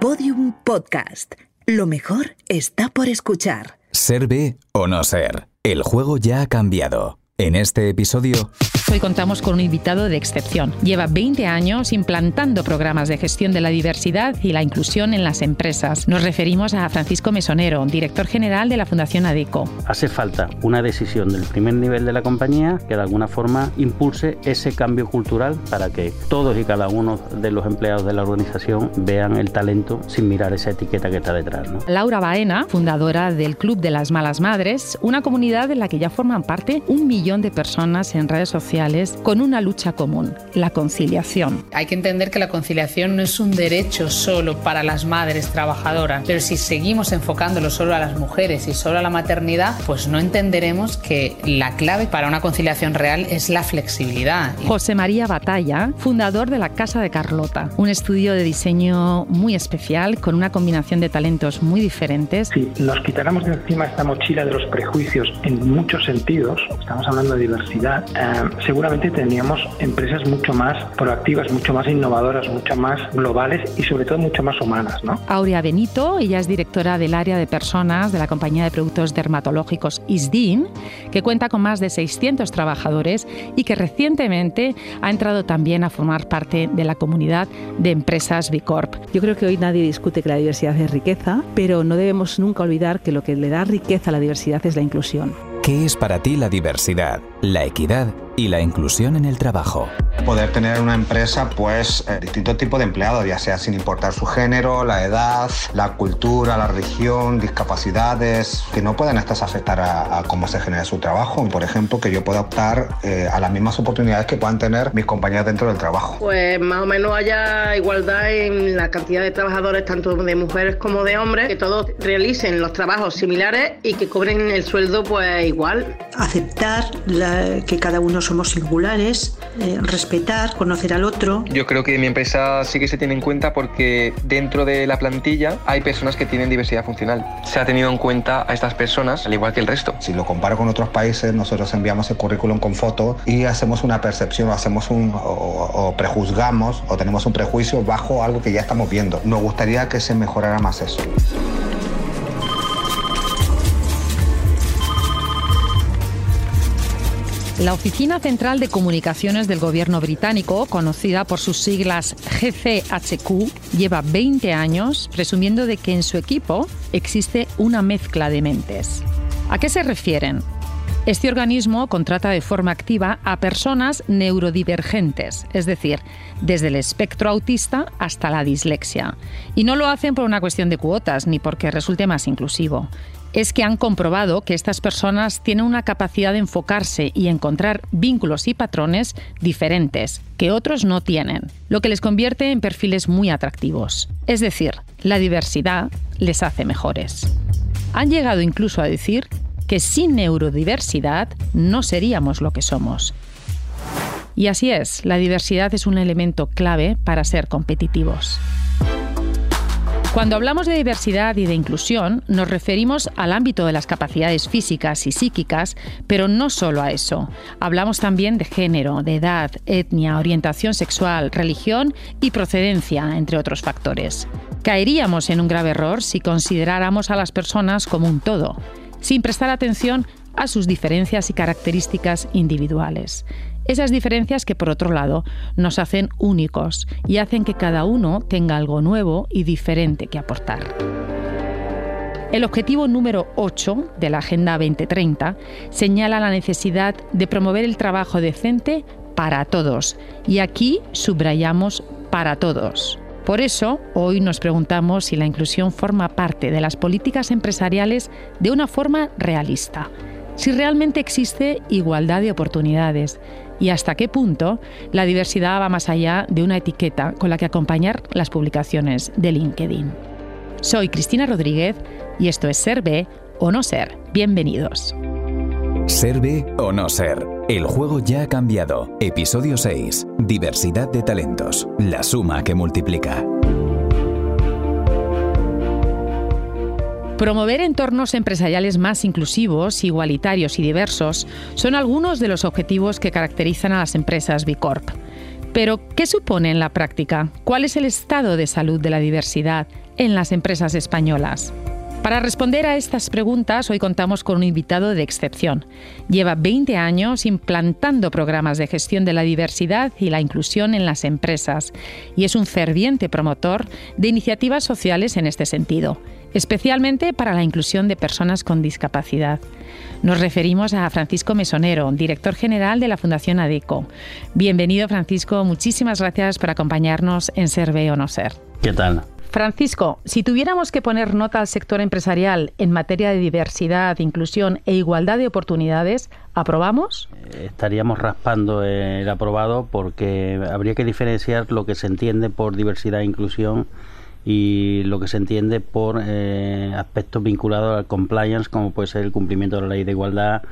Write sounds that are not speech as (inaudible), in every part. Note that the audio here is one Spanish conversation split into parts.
Podium Podcast. Lo mejor está por escuchar. Ser o no ser. El juego ya ha cambiado. En este episodio... Hoy contamos con un invitado de excepción. Lleva 20 años implantando programas de gestión de la diversidad y la inclusión en las empresas. Nos referimos a Francisco Mesonero, director general de la Fundación ADECO. Hace falta una decisión del primer nivel de la compañía que de alguna forma impulse ese cambio cultural para que todos y cada uno de los empleados de la organización vean el talento sin mirar esa etiqueta que está detrás. Laura Baena, fundadora del Club de las Malas Madres, una comunidad en la que ya forman parte un millón de personas en redes sociales con una lucha común, la conciliación. Hay que entender que la conciliación no es un derecho solo para las madres trabajadoras, pero si seguimos enfocándolo solo a las mujeres y solo a la maternidad, pues no entenderemos que la clave para una conciliación real es la flexibilidad. José María Batalla, fundador de la Casa de Carlota, un estudio de diseño muy especial con una combinación de talentos muy diferentes. Si nos quitáramos de encima esta mochila de los prejuicios en muchos sentidos, estamos hablando de diversidad, eh, seguramente tendríamos empresas mucho más proactivas, mucho más innovadoras, mucho más globales y sobre todo mucho más humanas. ¿no? Aurea Benito, ella es directora del área de personas de la compañía de productos dermatológicos ISDIN, que cuenta con más de 600 trabajadores y que recientemente ha entrado también a formar parte de la comunidad de empresas Bicorp. Yo creo que hoy nadie discute que la diversidad es riqueza, pero no debemos nunca olvidar que lo que le da riqueza a la diversidad es la inclusión. ¿Qué es para ti la diversidad, la equidad y la inclusión en el trabajo? Poder tener una empresa, pues, eh, distintos tipos de empleados, ya sea sin importar su género, la edad, la cultura, la religión, discapacidades, que no puedan estas afectar a, cómo se genera su trabajo. Por ejemplo, que yo pueda optar eh, a las mismas oportunidades que puedan tener mis compañeros dentro del trabajo. Pues más o menos haya igualdad en la cantidad de trabajadores, tanto de mujeres como de hombres, que todos realicen los trabajos similares y que cobren el sueldo, pues igual. Aceptar que cada uno somos singulares, eh, respetar, conocer al otro. Yo creo que mi empresa sí que se tiene en cuenta porque dentro de la plantilla hay personas que tienen diversidad funcional. Se ha tenido en cuenta a estas personas al igual que el resto. Si lo comparo con otros países, nosotros enviamos el currículum con foto y hacemos una percepción, hacemos un o prejuzgamos o tenemos un prejuicio bajo algo que ya estamos viendo. Nos gustaría que se mejorara más eso. La Oficina Central de Comunicaciones del Gobierno británico, conocida por sus siglas GCHQ, lleva 20 años presumiendo de que en su equipo existe una mezcla de mentes. ¿A qué se refieren? Este organismo contrata de forma activa a personas neurodivergentes, es decir, desde el espectro autista hasta la dislexia. Y no lo hacen por una cuestión de cuotas ni porque resulte más inclusivo es que han comprobado que estas personas tienen una capacidad de enfocarse y encontrar vínculos y patrones diferentes que otros no tienen, lo que les convierte en perfiles muy atractivos. Es decir, la diversidad les hace mejores. Han llegado incluso a decir que sin neurodiversidad no seríamos lo que somos. Y así es, la diversidad es un elemento clave para ser competitivos. Cuando hablamos de diversidad y de inclusión, nos referimos al ámbito de las capacidades físicas y psíquicas, pero no solo a eso. Hablamos también de género, de edad, etnia, orientación sexual, religión y procedencia, entre otros factores. Caeríamos en un grave error si consideráramos a las personas como un todo, sin prestar atención a sus diferencias y características individuales. Esas diferencias que, por otro lado, nos hacen únicos y hacen que cada uno tenga algo nuevo y diferente que aportar. El objetivo número 8 de la Agenda 2030 señala la necesidad de promover el trabajo decente para todos. Y aquí subrayamos para todos. Por eso, hoy nos preguntamos si la inclusión forma parte de las políticas empresariales de una forma realista, si realmente existe igualdad de oportunidades y hasta qué punto la diversidad va más allá de una etiqueta con la que acompañar las publicaciones de LinkedIn. Soy Cristina Rodríguez y esto es Ser B o No Ser. Bienvenidos. Ser B o No Ser. El juego ya ha cambiado. Episodio 6. Diversidad de talentos. La suma que multiplica. Promover entornos empresariales más inclusivos, igualitarios y diversos son algunos de los objetivos que caracterizan a las empresas B. Pero, ¿qué supone en la práctica? ¿Cuál es el estado de salud de la diversidad en las empresas españolas? Para responder a estas preguntas, hoy contamos con un invitado de excepción. Lleva 20 años implantando programas de gestión de la diversidad y la inclusión en las empresas y es un ferviente promotor de iniciativas sociales en este sentido, especialmente para la inclusión de personas con discapacidad. Nos referimos a Francisco Mesonero, director general de la Fundación ADECO. Bienvenido, Francisco. Muchísimas gracias por acompañarnos en Ser o No Ser. ¿Qué tal? Francisco, si tuviéramos que poner nota al sector empresarial en materia de diversidad, inclusión e igualdad de oportunidades, ¿aprobamos? Eh, estaríamos raspando el aprobado porque habría que diferenciar lo que se entiende por diversidad e inclusión y lo que se entiende por eh, aspectos vinculados al compliance, como puede ser el cumplimiento de la ley de igualdad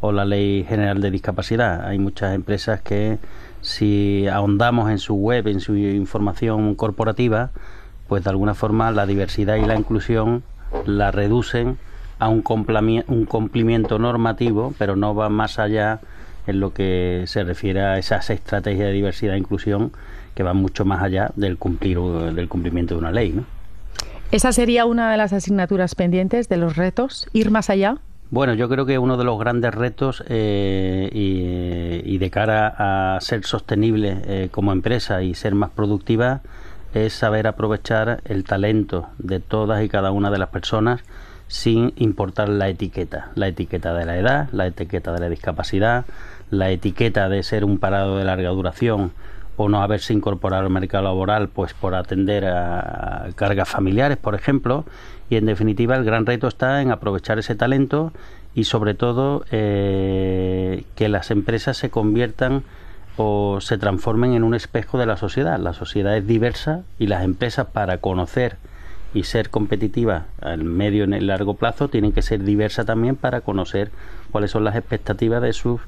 o la ley general de discapacidad. Hay muchas empresas que si ahondamos en su web, en su información corporativa, pues de alguna forma la diversidad y la inclusión la reducen a un, un cumplimiento normativo, pero no va más allá en lo que se refiere a esas estrategias de diversidad e inclusión que van mucho más allá del cumplir del cumplimiento de una ley, ¿no? ¿Esa sería una de las asignaturas pendientes de los retos? ¿Ir más allá? Bueno, yo creo que uno de los grandes retos eh, y, de cara a ser sostenible eh, como empresa y ser más productiva es saber aprovechar el talento de todas y cada una de las personas sin importar la etiqueta, la etiqueta de la edad, la etiqueta de la discapacidad, la etiqueta de ser un parado de larga duración o no haberse incorporado al mercado laboral pues por atender a cargas familiares, por ejemplo, y en definitiva el gran reto está en aprovechar ese talento y sobre todo eh, que las empresas se conviertan o se transformen en un espejo de la sociedad. La sociedad es diversa y las empresas para conocer y ser competitivas al medio y en el largo plazo tienen que ser diversas también para conocer cuáles son las expectativas de sus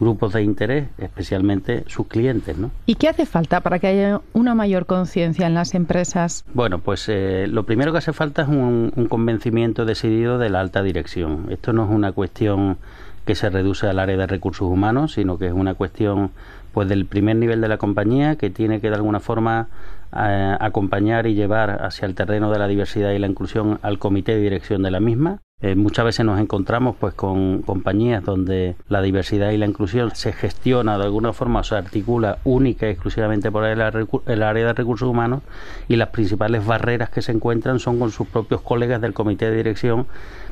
grupos de interés, especialmente sus clientes. ¿no? ¿Y qué hace falta para que haya una mayor conciencia en las empresas? Bueno, pues eh, lo primero que hace falta es un, un convencimiento decidido de la alta dirección. Esto no es una cuestión que se reduce al área de recursos humanos, sino que es una cuestión pues del primer nivel de la compañía que tiene que de alguna forma eh, acompañar y llevar hacia el terreno de la diversidad y la inclusión al comité de dirección de la misma. Eh, muchas veces nos encontramos pues con compañías donde la diversidad y la inclusión se gestiona de alguna forma o se articula única y exclusivamente por el, área de recursos humanos y las principales barreras que se encuentran son con sus propios colegas del comité de dirección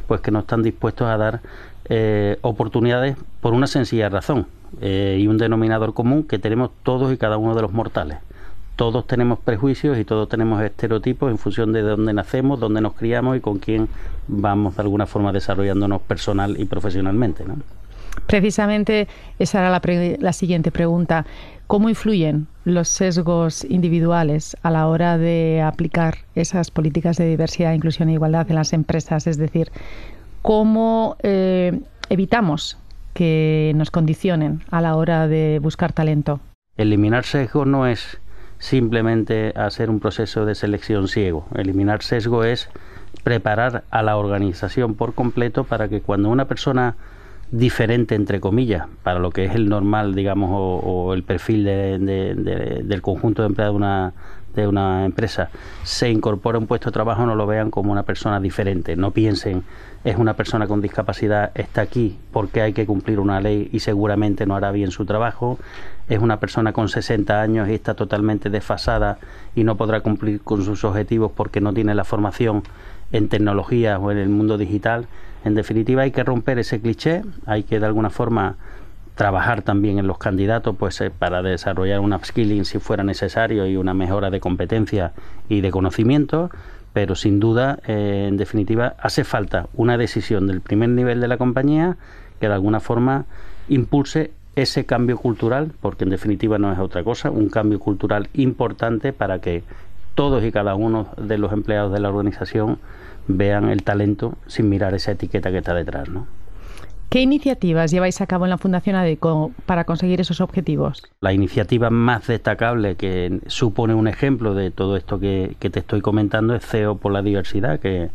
pues que no están dispuestos a dar eh, oportunidades por una sencilla razón y un denominador común que tenemos todos y cada uno de los mortales. Todos tenemos prejuicios y todos tenemos estereotipos en función de dónde nacemos, dónde nos criamos y con quién vamos de alguna forma desarrollándonos personal y profesionalmente. Precisamente esa era la, la siguiente pregunta. ¿Cómo influyen los sesgos individuales a la hora de aplicar esas políticas de diversidad, inclusión e igualdad en las empresas? Es decir, ¿cómo eh, evitamos que nos condicionen a la hora de buscar talento? Eliminar sesgo no es simplemente hacer un proceso de selección ciego. Eliminar sesgo es preparar a la organización por completo para que cuando una persona diferente, entre comillas, para lo que es el normal, digamos, o, el perfil del conjunto de empleados de una, de una empresa, se incorpora a un puesto de trabajo, no lo vean como una persona diferente, no piensen es una persona con discapacidad, está aquí porque hay que cumplir una ley y seguramente no hará bien su trabajo, es una persona con 60 años y está totalmente desfasada y no podrá cumplir con sus objetivos porque no tiene la formación en tecnología o en el mundo digital. En definitiva, hay que romper ese cliché, hay que de alguna forma trabajar también en los candidatos pues eh, para desarrollar un upskilling si fuera necesario y una mejora de competencia y de conocimiento pero sin duda, eh, en definitiva, hace falta una decisión del primer nivel de la compañía que de alguna forma impulse ese cambio cultural, porque en definitiva no es otra cosa, un cambio cultural importante para que todos y cada uno de los empleados de la organización vean el talento sin mirar esa etiqueta que está detrás, ¿no? ¿Qué iniciativas lleváis a cabo en la Fundación ADECO para conseguir esos objetivos? La iniciativa más destacable que supone un ejemplo de todo esto que, te estoy comentando es CEO por la diversidad, que,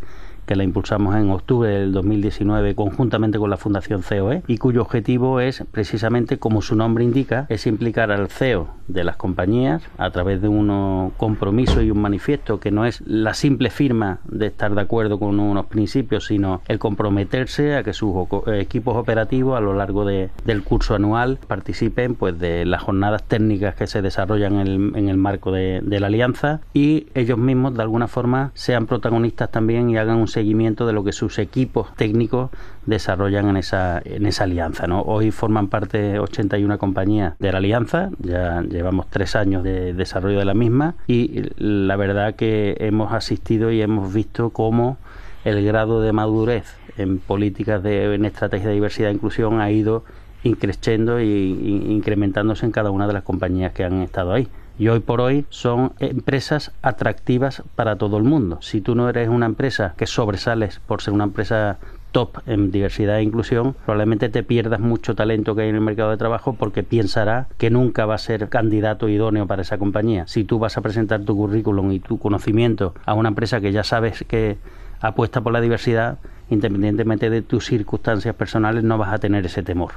que la impulsamos en octubre del 2019 conjuntamente con la Fundación COE y cuyo objetivo es precisamente, como su nombre indica, es implicar al CEO de las compañías a través de un compromiso y un manifiesto que no es la simple firma de estar de acuerdo con unos principios, sino el comprometerse a que sus equipos operativos a lo largo de, del curso anual participen pues de las jornadas técnicas que se desarrollan en el, en el marco de, de la alianza y ellos mismos de alguna forma sean protagonistas también y hagan un seguimiento de lo que sus equipos técnicos desarrollan en esa, en esa alianza. Hoy forman parte 81 compañías de la alianza, ya llevamos tres años de desarrollo de la misma y la verdad que hemos asistido y hemos visto cómo el grado de madurez en políticas de en estrategia de diversidad e inclusión ha ido increciendo e incrementándose en cada una de las compañías que han estado ahí y hoy por hoy son empresas atractivas para todo el mundo. Si tú no eres una empresa que sobresales por ser una empresa top en diversidad e inclusión, probablemente te pierdas mucho talento que hay en el mercado de trabajo porque pensará que nunca va a ser candidato idóneo para esa compañía. Si tú vas a presentar tu currículum y tu conocimiento a una empresa que ya sabes que apuesta por la diversidad, independientemente de tus circunstancias personales, no vas a tener ese temor.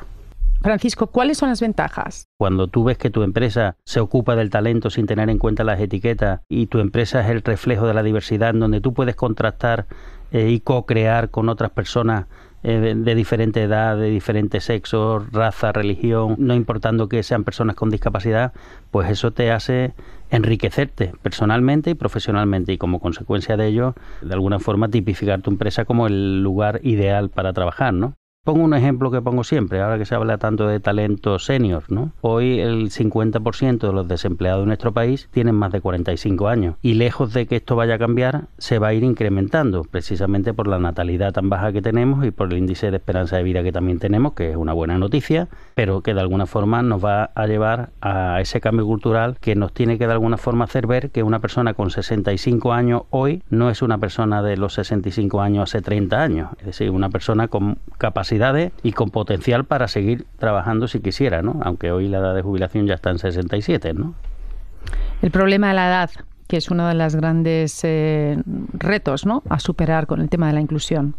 Francisco, ¿cuáles son las ventajas? Cuando tú ves que tu empresa se ocupa del talento sin tener en cuenta las etiquetas y tu empresa es el reflejo de la diversidad, en donde tú puedes contrastar eh, y co-crear con otras personas eh, de diferente edad, de diferente sexo, raza, religión, no importando que sean personas con discapacidad, pues eso te hace enriquecerte personalmente y profesionalmente y como consecuencia de ello, de alguna forma tipificar tu empresa como el lugar ideal para trabajar, ¿no? Pongo un ejemplo que pongo siempre, ahora que se habla tanto de talento senior, ¿no? Hoy el 50% de los desempleados de nuestro país tienen más de 45 años y lejos de que esto vaya a cambiar, se va a ir incrementando, precisamente por la natalidad tan baja que tenemos y por el índice de esperanza de vida que también tenemos, que es una buena noticia, pero que de alguna forma nos va a llevar a ese cambio cultural que nos tiene que de alguna forma hacer ver que una persona con 65 años hoy no es una persona de los 65 años hace 30 años, es decir, una persona con capacidad y con potencial para seguir trabajando si quisiera, ¿no? Aunque hoy la edad de jubilación ya está en 67, ¿no? El problema de la edad, que es uno de los grandes eh, retos, ¿no? A superar con el tema de la inclusión.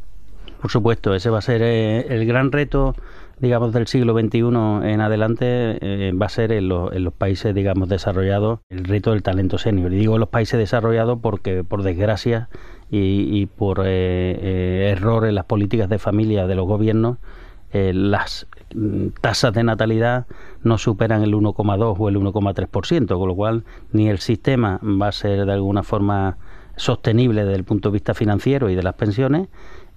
Por supuesto, ese va a ser eh, el gran reto digamos, del siglo XXI en adelante eh, va a ser en, en, los países, digamos, desarrollados el reto del talento senior. Y digo los países desarrollados porque, por desgracia, y, por eh, eh, error en las políticas de familia de los gobiernos, eh, las mm, tasas de natalidad no superan el 1,2 o el 1,3%, con lo cual ni el sistema va a ser de alguna forma sostenible desde el punto de vista financiero y de las pensiones,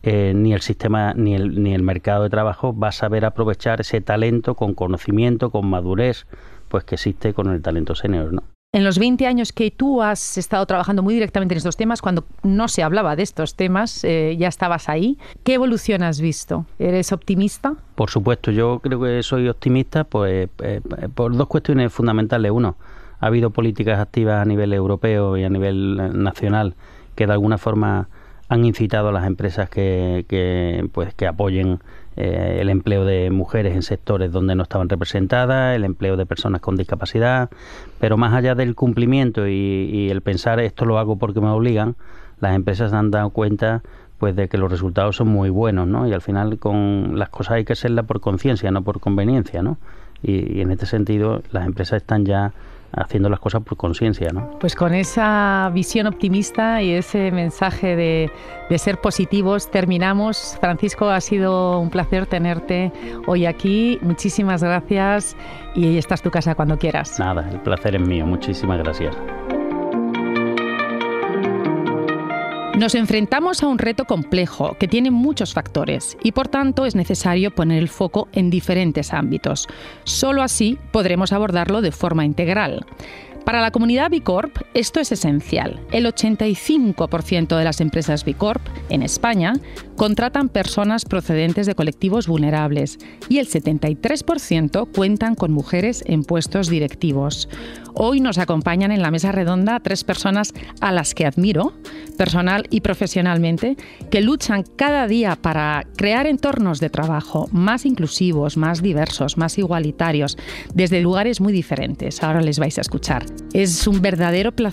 ni el sistema ni el, ni el mercado de trabajo va a saber aprovechar ese talento con conocimiento, con madurez, pues que existe con el talento senior, ¿no? En los 20 años que tú has estado trabajando muy directamente en estos temas, cuando no se hablaba de estos temas, eh, ya estabas ahí. ¿Qué evolución has visto? ¿Eres optimista? Por supuesto, yo creo que soy optimista pues, eh, por dos cuestiones fundamentales. Uno, ha habido políticas activas a nivel europeo y a nivel eh, nacional que de alguna forma han incitado a las empresas que, pues, que apoyen eh, el empleo de mujeres en sectores donde no estaban representadas, el empleo de personas con discapacidad, pero más allá del cumplimiento y, el pensar esto lo hago porque me obligan, las empresas han dado cuenta pues de que los resultados son muy buenos, ¿no? Y al final con las cosas hay que hacerlas por conciencia, no por conveniencia, ¿no? y en este sentido las empresas están ya haciendo las cosas por conciencia. ¿no? Pues con esa visión optimista y ese mensaje de, de, ser positivos terminamos. Francisco, ha sido un placer tenerte hoy aquí. Muchísimas gracias y esta es tu casa cuando quieras. Nada, el placer es mío. Muchísimas gracias. Nos enfrentamos a un reto complejo que tiene muchos factores y por tanto es necesario poner el foco en diferentes ámbitos. Solo así podremos abordarlo de forma integral. Para la comunidad B Corp esto es esencial. El 85% de las empresas B Corp en España contratan personas procedentes de colectivos vulnerables y el 73% cuentan con mujeres en puestos directivos. Hoy nos acompañan en la mesa redonda tres personas a las que admiro, personal y profesionalmente, que luchan cada día para crear entornos de trabajo más inclusivos, más diversos, más igualitarios, desde lugares muy diferentes. Ahora les vais a escuchar. Es un verdadero placer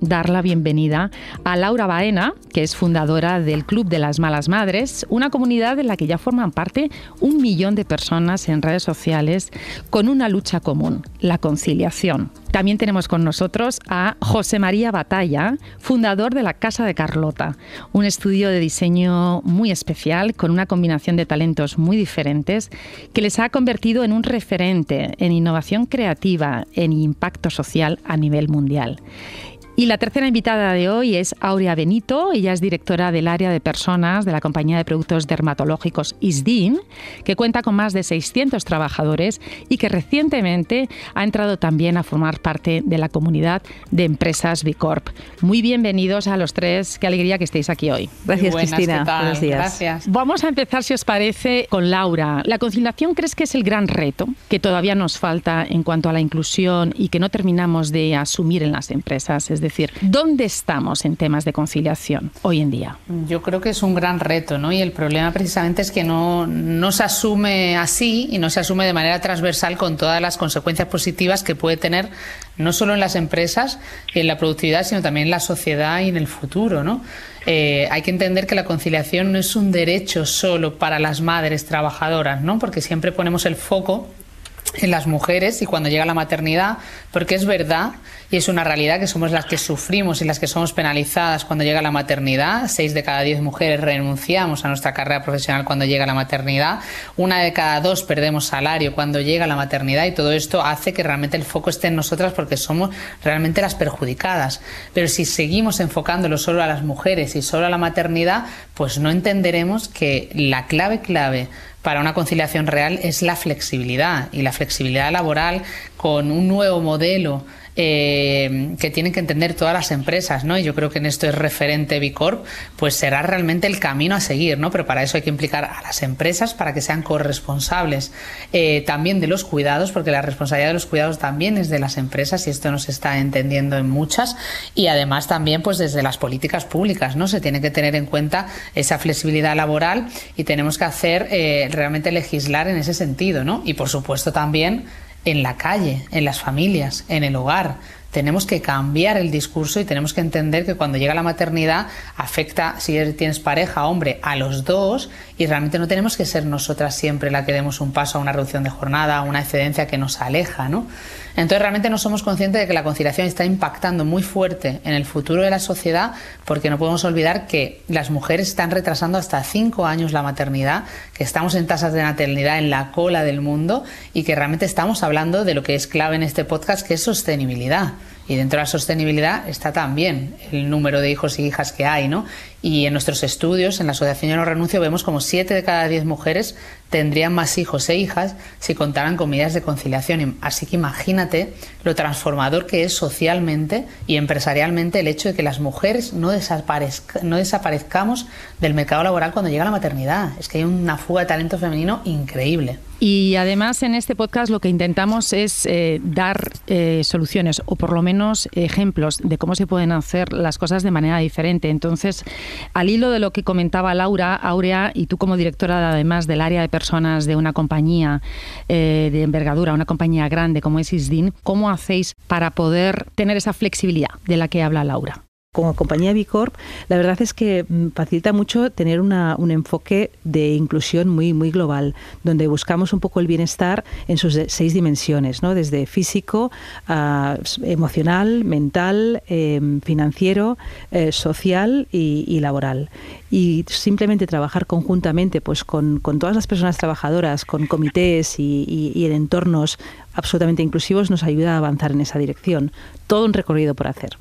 dar la bienvenida a Laura Baena, que es fundadora del Club de las Malas Madres, una comunidad en la que ya forman parte un millón de personas en redes sociales con una lucha común, la conciliación. También tenemos con nosotros a José María Batalla, fundador de la Casa de Carlota, un estudio de diseño muy especial con una combinación de talentos muy diferentes que les ha convertido en un referente en innovación creativa, en impacto social a nivel mundial. Y la tercera invitada de hoy es Aurea Benito. Ella es directora del área de personas de la compañía de productos dermatológicos ISDIN, que cuenta con más de 600 trabajadores y que recientemente ha entrado también a formar parte de la comunidad de empresas Bicorp. Muy bienvenidos a los tres. Qué alegría que estéis aquí hoy. Gracias, Cristina. Buenos días. Gracias. Vamos a empezar, si os parece, con Laura. ¿La conciliación crees que es el gran reto que todavía nos falta en cuanto a la inclusión y que no terminamos de asumir en las empresas? Es decir, ¿dónde estamos en temas de conciliación hoy en día? Yo creo que es un gran reto, ¿no? Y el problema precisamente es que no, se asume así y no se asume de manera transversal con todas las consecuencias positivas que puede tener no solo en las empresas y en la productividad, sino también en la sociedad y en el futuro, ¿no? Eh, hay que entender que la conciliación no es un derecho solo para las madres trabajadoras, ¿no? Porque siempre ponemos el foco en las mujeres y cuando llega la maternidad, porque es verdad y es una realidad que somos las que sufrimos y las que somos penalizadas cuando llega la maternidad. Seis de cada diez mujeres renunciamos a nuestra carrera profesional cuando llega la maternidad. Una de cada dos perdemos salario cuando llega la maternidad y todo esto hace que realmente el foco esté en nosotras porque somos realmente las perjudicadas. Pero si seguimos enfocándolo solo a las mujeres y solo a la maternidad, pues no entenderemos que la clave clave para una conciliación real es la flexibilidad y la flexibilidad laboral con un nuevo modelo eh, que tienen que entender todas las empresas, ¿no? Y yo creo que en esto es referente Bicorp, pues será realmente el camino a seguir, ¿no? Pero para eso hay que implicar a las empresas para que sean corresponsables eh, también de los cuidados, porque la responsabilidad de los cuidados también es de las empresas y esto no se está entendiendo en muchas y además también pues desde las políticas públicas, ¿no? Se tiene que tener en cuenta esa flexibilidad laboral y tenemos que hacer eh, realmente legislar en ese sentido, ¿no? Y por supuesto también en la calle, en las familias, en el hogar. Tenemos que cambiar el discurso y tenemos que entender que cuando llega la maternidad afecta, si tienes pareja, hombre, a los dos y realmente no tenemos que ser nosotras siempre la que demos un paso a una reducción de jornada, a una excedencia que nos aleja, ¿no? Entonces realmente no somos conscientes de que la conciliación está impactando muy fuerte en el futuro de la sociedad porque no podemos olvidar que las mujeres están retrasando hasta cinco años la maternidad, que estamos en tasas de natalidad en la cola del mundo y que realmente estamos hablando de lo que es clave en este podcast, que es sostenibilidad. Y dentro de la sostenibilidad está también el número de hijos y hijas que hay, ¿no? Y en nuestros estudios, en la Asociación Yo No Renuncio, vemos como 7 de cada 10 mujeres tendrían más hijos e hijas si contaran con medidas de conciliación. Así que imagínate lo transformador que es socialmente y empresarialmente el hecho de que las mujeres no, no desaparezcamos del mercado laboral cuando llega la maternidad. Es que hay una fuga de talento femenino increíble. Y además en este podcast lo que intentamos es eh, dar eh, soluciones o por lo menos ejemplos de cómo se pueden hacer las cosas de manera diferente. Entonces, al hilo de lo que comentaba Laura, Aurea, y tú como directora además del área de personas de una compañía eh, de envergadura, una compañía grande como es ISDIN, ¿cómo hacéis para poder tener esa flexibilidad de la que habla Laura? Como compañía Bicorp, la verdad es que mm, facilita mucho tener un enfoque de inclusión muy, global, donde buscamos un poco el bienestar en sus seis dimensiones, desde físico, emocional, mental, em, financiero, eh, social y, laboral. Y simplemente trabajar conjuntamente pues, con, todas las personas trabajadoras, con comités y, y en entornos absolutamente inclusivos nos ayuda a avanzar en esa dirección. Todo un recorrido por hacer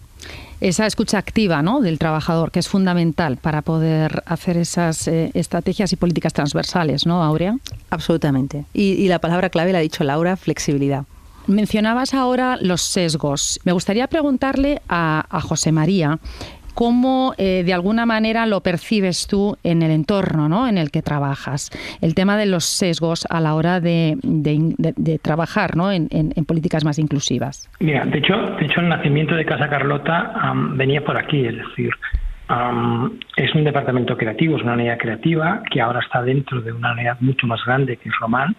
esa escucha activa ¿no? del trabajador, que es fundamental para poder hacer esas eh, estrategias y políticas transversales, ¿no, Aurea? Absolutamente. Y, la palabra clave la ha dicho Laura, flexibilidad. Mencionabas ahora los sesgos. Me gustaría preguntarle a, a José María cómo eh, de alguna manera lo percibes tú en el entorno ¿no? en el que trabajas. El tema de los sesgos a la hora de, trabajar ¿no? en, políticas más inclusivas. Mira, de hecho, de hecho el nacimiento de Casa Carlota venía por aquí, es decir, es un departamento creativo, es una unidad creativa que ahora está dentro de una unidad mucho más grande que es Román,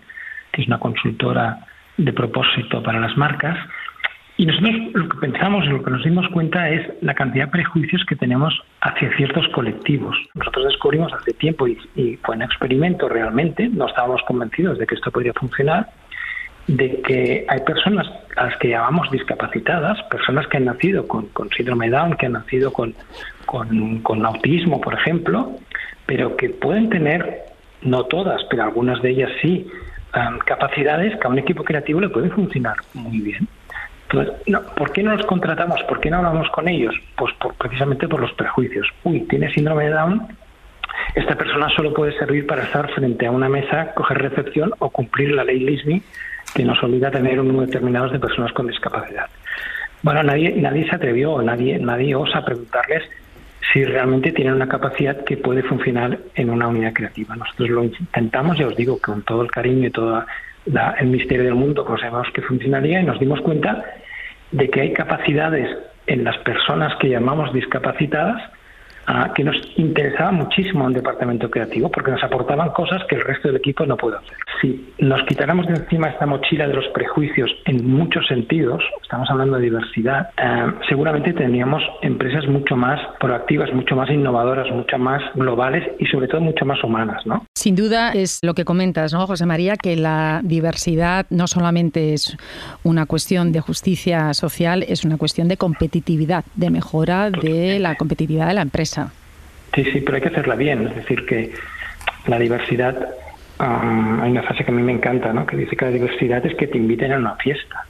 que es una consultora de propósito para las marcas Y nosotros lo que pensamos, lo que nos dimos cuenta es la cantidad de prejuicios que tenemos hacia ciertos colectivos. Nosotros descubrimos hace tiempo, y, fue un experimento realmente, no estábamos convencidos de que esto podría funcionar, de que hay personas a las que llamamos discapacitadas, personas que han nacido con, síndrome Down, que han nacido con, con, autismo, por ejemplo, pero que pueden tener, no todas, pero algunas de ellas sí, capacidades que a un equipo creativo le pueden funcionar muy bien. No, ¿por qué no los contratamos? ¿Por qué no hablamos con ellos? Pues precisamente por los prejuicios. Uy, tiene síndrome de Down, esta persona solo puede servir para estar frente a una mesa, coger recepción o cumplir la ley LISMI que nos obliga a tener un número determinado de personas con discapacidad. Bueno, nadie, nadie se atrevió, nadie, nadie osa preguntarles si realmente tienen una capacidad que puede funcionar en una unidad creativa. Nosotros lo intentamos, ya os digo, con todo el cariño y todo el misterio del mundo, pues sabemos que funcionaría y nos dimos cuenta de que hay capacidades en las personas que llamamos discapacitadas que nos interesaba muchísimo un departamento creativo porque nos aportaban cosas que el resto del equipo no puede hacer. Si nos quitáramos de encima esta mochila de los prejuicios en muchos sentidos, estamos hablando de diversidad, eh, seguramente tendríamos empresas mucho más proactivas, mucho más innovadoras, mucho más globales y sobre todo mucho más humanas, ¿no? Sin duda es lo que comentas, ¿no, José María? Que la diversidad no solamente es una cuestión de justicia social, es una cuestión de competitividad, de mejora de la competitividad de la empresa. Sí, sí, pero hay que hacerla bien. Es decir, que la diversidad, hay una frase que a mí me encanta, ¿no? que dice que la diversidad es que te inviten a una fiesta,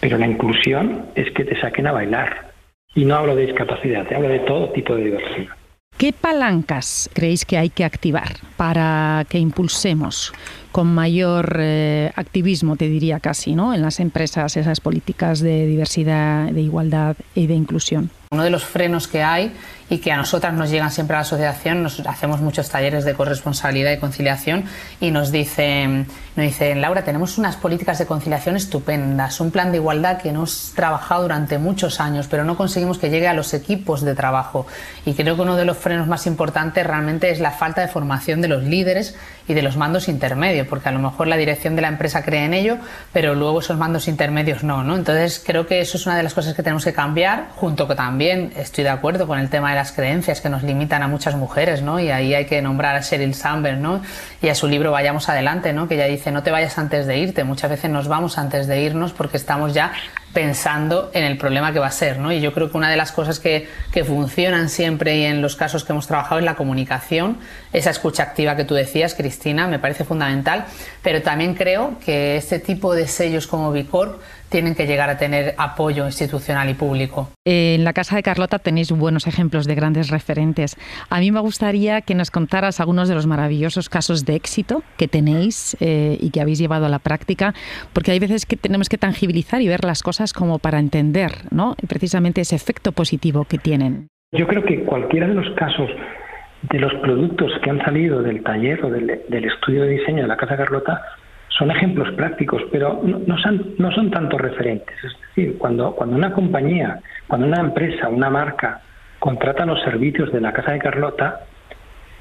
pero la inclusión es que te saquen a bailar. Y no hablo de discapacidad, hablo de todo tipo de diversidad. ¿Qué palancas creéis que hay que activar para que impulsemos con mayor eh, activismo, te diría casi, ¿no? en las empresas esas políticas de diversidad, de igualdad y de inclusión? Uno de los frenos que hay y que a nosotras nos llegan siempre a la asociación, nos hacemos muchos talleres de corresponsabilidad y conciliación y nos dicen, nos dicen, Laura, tenemos unas políticas de conciliación estupendas, un plan de igualdad que hemos trabajado durante muchos años, pero no conseguimos que llegue a los equipos de trabajo. Y creo que uno de los frenos más importantes realmente es la falta de formación de los líderes y de los mandos intermedios, porque a lo mejor la dirección de la empresa cree en ello, pero luego esos mandos intermedios no, ¿no? Entonces creo que eso es una de las cosas que tenemos que cambiar, junto también también estoy de acuerdo con el tema de las creencias que nos limitan a muchas mujeres, ¿no? Y ahí hay que nombrar a Sheryl Sandberg, ¿no? Y a su libro Vayamos Adelante, ¿no? Que ella dice, no te vayas antes de irte. Muchas veces nos vamos antes de irnos porque estamos ya pensando en el problema que va a ser, ¿no? Y yo creo que una de las cosas que, que funcionan siempre y en los casos que hemos trabajado es la comunicación, esa escucha activa que tú decías, Cristina, me parece fundamental, pero también creo que este tipo de sellos como Bicorp tienen que llegar a tener apoyo institucional y público. En la Casa de Carlota tenéis buenos ejemplos de grandes referentes. A mí me gustaría que nos contaras algunos de los maravillosos casos de éxito que tenéis eh, y que habéis llevado a la práctica, porque hay veces que tenemos que tangibilizar y ver las cosas como para entender ¿no? precisamente ese efecto positivo que tienen. Yo creo que cualquiera de los casos de los productos que han salido del taller o del, del estudio de diseño de la Casa Carlota son ejemplos prácticos, pero no, son, no son tanto referentes. Es decir, cuando, cuando una compañía, cuando una empresa, una marca contrata los servicios de la Casa de Carlota,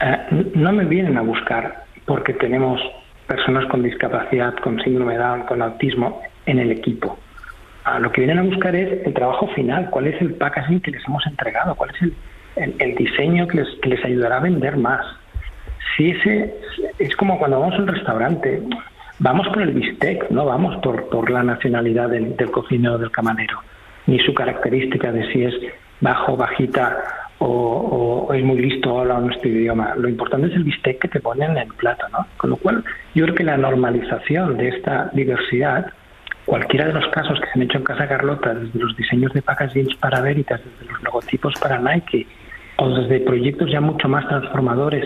eh, no me vienen a buscar porque tenemos personas con discapacidad, con síndrome de Down, con autismo en el equipo. Ah, lo que vienen a buscar es el trabajo final, cuál es el packaging que les hemos entregado, cuál es el, el, diseño que les, que les ayudará a vender más. Si ese es como cuando vamos a un restaurante, vamos por el bistec, no vamos por, por la nacionalidad del, cocinero del camarero, ni su característica de si es bajo, bajita o, es muy listo o habla nuestro idioma. Lo importante es el bistec que te ponen en el plato, ¿no? Con lo cual, yo creo que la normalización de esta diversidad, cualquiera de los casos que se han hecho en Casa Carlota, desde los diseños de packaging para Veritas, desde los logotipos para Nike, o desde proyectos ya mucho más transformadores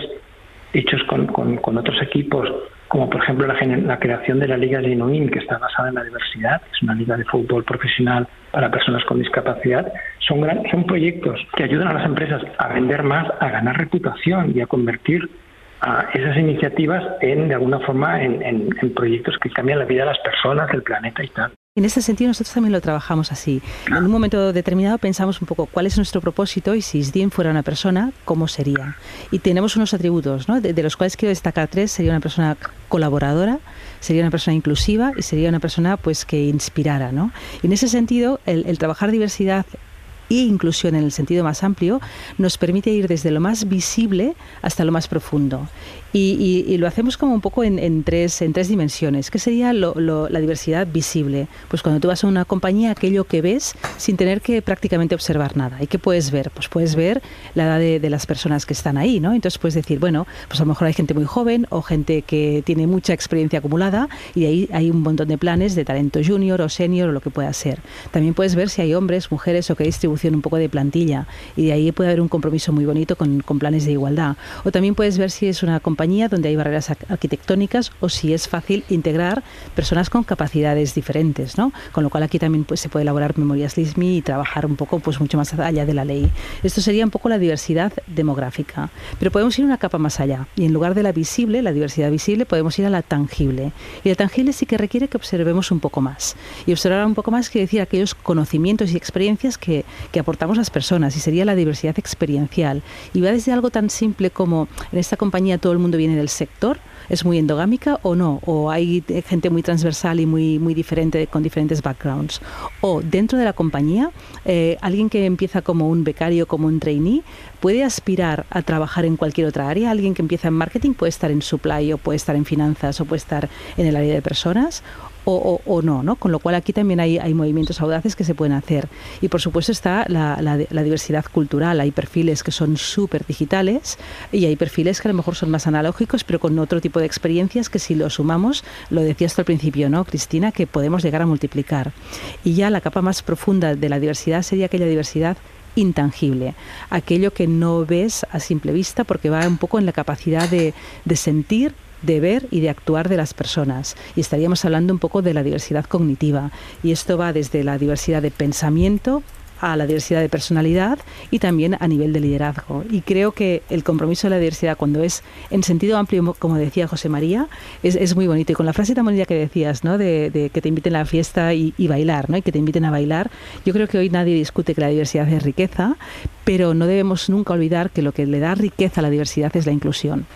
hechos con, con otros equipos como por ejemplo la, creación de la Liga Genuine, que está basada en la diversidad, es una liga de fútbol profesional para personas con discapacidad, son, son proyectos que ayudan a las empresas a vender más, a ganar reputación y a convertir esas iniciativas en, de alguna forma, en, en proyectos que cambian la vida de las personas, del planeta y tal. En este sentido, nosotros también lo trabajamos así. En un momento determinado pensamos un poco cuál es nuestro propósito y si Isdien fuera una persona, ¿cómo sería? Y tenemos unos atributos, ¿no? de, los cuales quiero destacar tres. Sería una persona colaboradora, sería una persona inclusiva y sería una persona pues que inspirara. ¿no? Y en ese sentido, el, el trabajar diversidad e inclusión en el sentido más amplio nos permite ir desde lo más visible hasta lo más profundo. Y, lo hacemos como un poco en, tres, en tres dimensiones. ¿Qué sería la diversidad visible? Pues cuando tú vas a una compañía, aquello que ves sin tener que prácticamente observar nada. ¿Y qué puedes ver? Pues puedes ver la edad de, las personas que están ahí, ¿no? Entonces puedes decir, bueno, pues a lo mejor hay gente muy joven o gente que tiene mucha experiencia acumulada y ahí hay un montón de planes de talento junior o senior o lo que pueda ser. También puedes ver si hay hombres, mujeres o qué distribución un poco de plantilla y de ahí puede haber un compromiso muy bonito con, planes de igualdad. O también puedes ver si es una compañía donde hay barreras arquitectónicas o si es fácil integrar personas con capacidades diferentes, ¿no? Con lo cual aquí también pues, se puede elaborar memorias LISMI y trabajar un poco pues mucho más allá de la ley. Esto sería un poco la diversidad demográfica, pero podemos ir una capa más allá y en lugar de la visible, la diversidad visible, podemos ir a la tangible. Y la tangible sí que requiere que observemos un poco más. Y observar un poco más quiere decir aquellos conocimientos y experiencias que, que aportamos las personas y sería la diversidad experiencial. Y va desde algo tan simple como en esta compañía todo el mundo viene del sector? ¿Es muy endogámica o no? ¿O hay gente muy transversal y muy, muy diferente con diferentes backgrounds? ¿O dentro de la compañía, eh, alguien que empieza como un becario, como un trainee, puede aspirar a trabajar en cualquier otra área? ¿Alguien que empieza en marketing puede estar en supply o puede estar en finanzas o puede estar en el área de personas? O, no, no, Con lo cual aquí también hay, hay, movimientos audaces que se pueden hacer. Y por supuesto está la, la, diversidad cultural. Hay perfiles que son súper digitales y hay perfiles que a lo mejor son más analógicos, pero con otro tipo de experiencias que si lo sumamos, lo decías al principio, ¿no, Cristina? Que podemos llegar a multiplicar. Y ya la capa más profunda de la diversidad sería aquella diversidad intangible, aquello que no ves a simple vista porque va un poco en la capacidad de, de sentir de ver y de actuar de las personas. Y estaríamos hablando un poco de la diversidad cognitiva. Y esto va desde la diversidad de pensamiento a la diversidad de personalidad y también a nivel de liderazgo. Y creo que el compromiso de la diversidad, cuando es en sentido amplio, como decía José María, es, es muy bonito. Y con la frase tan bonita que decías, ¿no? de, que te inviten a la fiesta y, bailar, ¿no? y que te inviten a bailar, yo creo que hoy nadie discute que la diversidad es riqueza, pero no debemos nunca olvidar que lo que le da riqueza a la diversidad es la inclusión.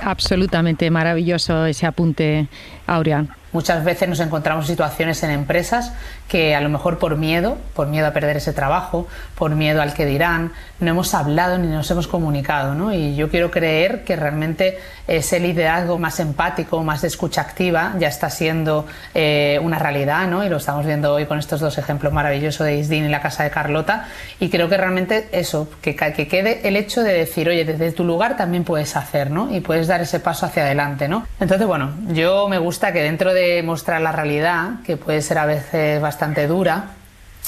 Absolutamente maravilloso ese apunte, Aurea. Muchas veces nos encontramos situaciones en empresas que a lo mejor por miedo, por miedo a perder ese trabajo, por miedo al que dirán, no hemos hablado ni nos hemos comunicado. ¿no? Y yo quiero creer que realmente ese liderazgo más empático, más de escucha activa, ya está siendo eh, una realidad ¿no? y lo estamos viendo hoy con estos dos ejemplos maravillosos de Isdin y la casa de Carlota. Y creo que realmente eso, que, que quede el hecho de decir, oye, desde tu lugar también puedes hacer ¿no? y puedes dar ese paso hacia adelante. ¿no? Entonces, bueno, yo me gusta que dentro de mostrar la realidad, que puede ser a veces bastante dura,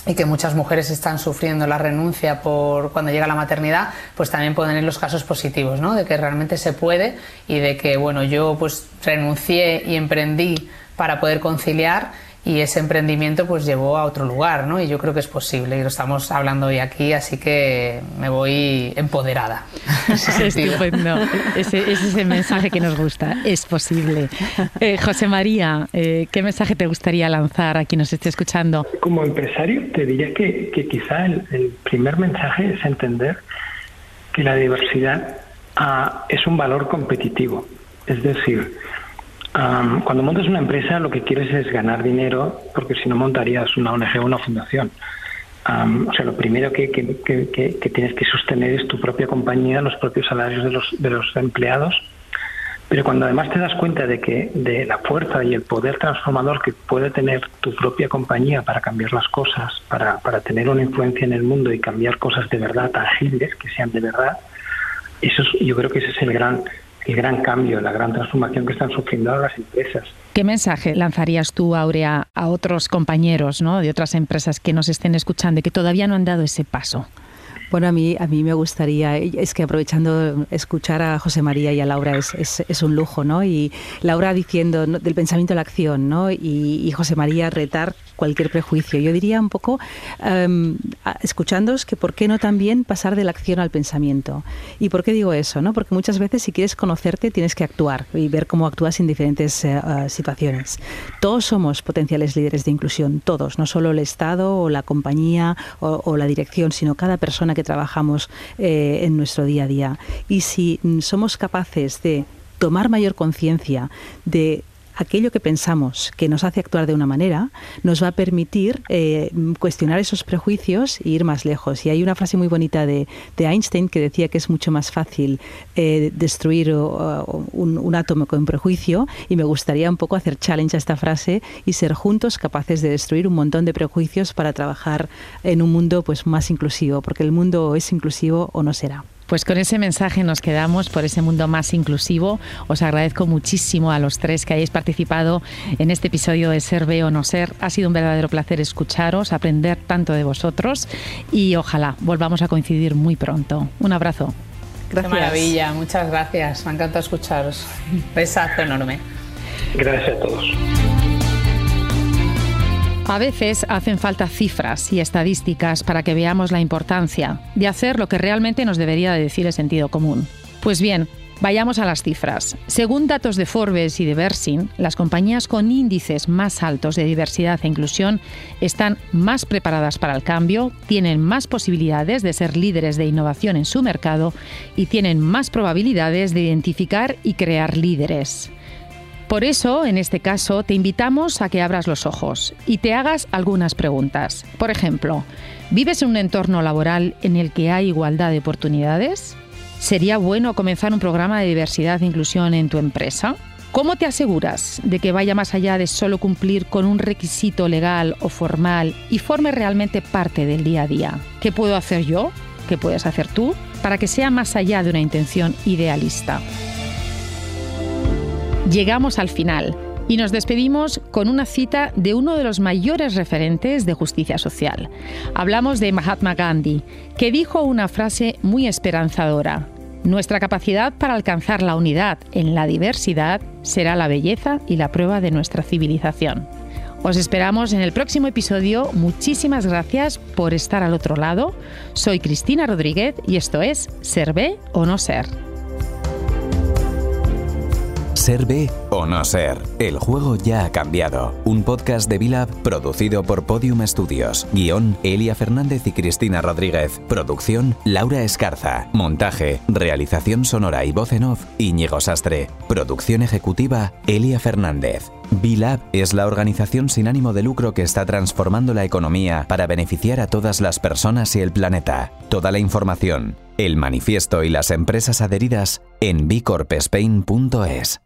y que muchas mujeres están sufriendo la renuncia por cuando llega la maternidad, pues también pueden ir los casos positivos, ¿no? De que realmente se puede y de que, bueno, yo pues renuncié y emprendí para poder conciliar y ese emprendimiento pues llevó a otro lugar, ¿no? Y yo creo que es posible y lo estamos hablando hoy aquí, así que me voy empoderada. (laughs) Estupendo. Ese, ese es el mensaje que nos gusta. Es posible. Eh, José María, eh, ¿qué mensaje te gustaría lanzar a quien nos esté escuchando? Como empresario, te diría que, que quizá el, el, primer mensaje es entender que la diversidad ah, es un valor competitivo. Es decir, cuando montas una empresa lo que quieres es ganar dinero, porque si no montarías una ONG o una fundación. o sea, lo primero que, tienes que sostener es tu propia compañía, los propios salarios de los, de los empleados. Pero cuando además te das cuenta de que de la fuerza y el poder transformador que puede tener tu propia compañía para cambiar las cosas, para, para tener una influencia en el mundo y cambiar cosas de verdad tangibles, que sean de verdad, eso yo creo que ese es el gran el gran cambio, la gran transformación que están sufriendo ahora las empresas. ¿Qué mensaje lanzarías tú, Aurea, a otros compañeros ¿no? de otras empresas que nos estén escuchando y que todavía no han dado ese paso? Bueno, a mí, a mí me gustaría, es que aprovechando escuchar a José María y a Laura es, es, un lujo, ¿no? Y Laura diciendo del pensamiento a la acción, ¿no? Y, José María retar cualquier prejuicio. Yo diría un poco, um, escuchándoos, que por qué no también pasar de la acción al pensamiento. ¿Y por qué digo eso? ¿no? Porque muchas veces si quieres conocerte tienes que actuar y ver cómo actúas en diferentes eh, ah, situaciones. Todos somos potenciales líderes de inclusión, todos, no solo el Estado o la compañía o, la dirección, sino cada persona que trabajamos eh, en nuestro día a día. Y si mm, somos capaces de tomar mayor conciencia de aquello que pensamos que nos hace actuar de una manera nos va a permitir eh, cuestionar esos prejuicios e ir más lejos. Y hay una frase muy bonita de, Einstein que decía que es mucho más fácil eh, destruir un, átomo con prejuicio y me gustaría un poco hacer challenge a esta frase y ser juntos capaces de destruir un montón de prejuicios para trabajar en un mundo pues más inclusivo, porque el mundo es inclusivo o no será. Pues con ese mensaje nos quedamos por ese mundo más inclusivo. Os agradezco muchísimo a los tres que hayáis participado en este episodio de Ser Ve o No Ser. Ha sido un verdadero placer escucharos, aprender tanto de vosotros y ojalá volvamos a coincidir muy pronto. Un abrazo. Gracias. Qué maravilla, muchas gracias. Me ha encantado escucharos. (laughs) Besazo enorme. Gracias a todos. A veces hacen falta cifras y estadísticas para que veamos la importancia de hacer lo que realmente nos debería decir el sentido común. Pues bien, Vayamos a las cifras. Según datos de Forbes y de Bersin, las compañías con índices más altos de diversidad e inclusión están más preparadas para el cambio, tienen más posibilidades de ser líderes de innovación en su mercado y tienen más probabilidades de identificar y crear líderes. Por eso, en este caso, te invitamos a que abras los ojos y te hagas algunas preguntas. Por ejemplo, ¿vives en un entorno laboral en el que hay igualdad de oportunidades? ¿Sería bueno comenzar un programa de diversidad e inclusión en tu empresa? ¿Cómo te aseguras de que vaya más allá de solo cumplir con un requisito legal o formal y forme realmente parte del día a día? ¿Qué puedo hacer yo? ¿Qué puedes hacer tú? Para que sea más allá de una intención idealista. Llegamos al final y nos despedimos con una cita de uno de los mayores referentes de justicia social. Hablamos de Mahatma Gandhi, que dijo una frase muy esperanzadora. Nuestra capacidad para alcanzar la unidad en la diversidad será la belleza y la prueba de nuestra civilización. Os esperamos en el próximo episodio. Muchísimas gracias por estar al otro lado. Soy Cristina Rodríguez y esto es Ser o No Ser. Ser B o no ser. El juego ya ha cambiado. Un podcast de Vilab producido por Podium Studios. Guión Elia Fernández y Cristina Rodríguez. Producción Laura Escarza. Montaje, realización sonora y voz en off Íñigo Sastre. Producción ejecutiva Elia Fernández. B-Lab es la organización sin ánimo de lucro que está transformando la economía para beneficiar a todas las personas y el planeta. Toda la información, el manifiesto y las empresas adheridas en bicorpespain.es.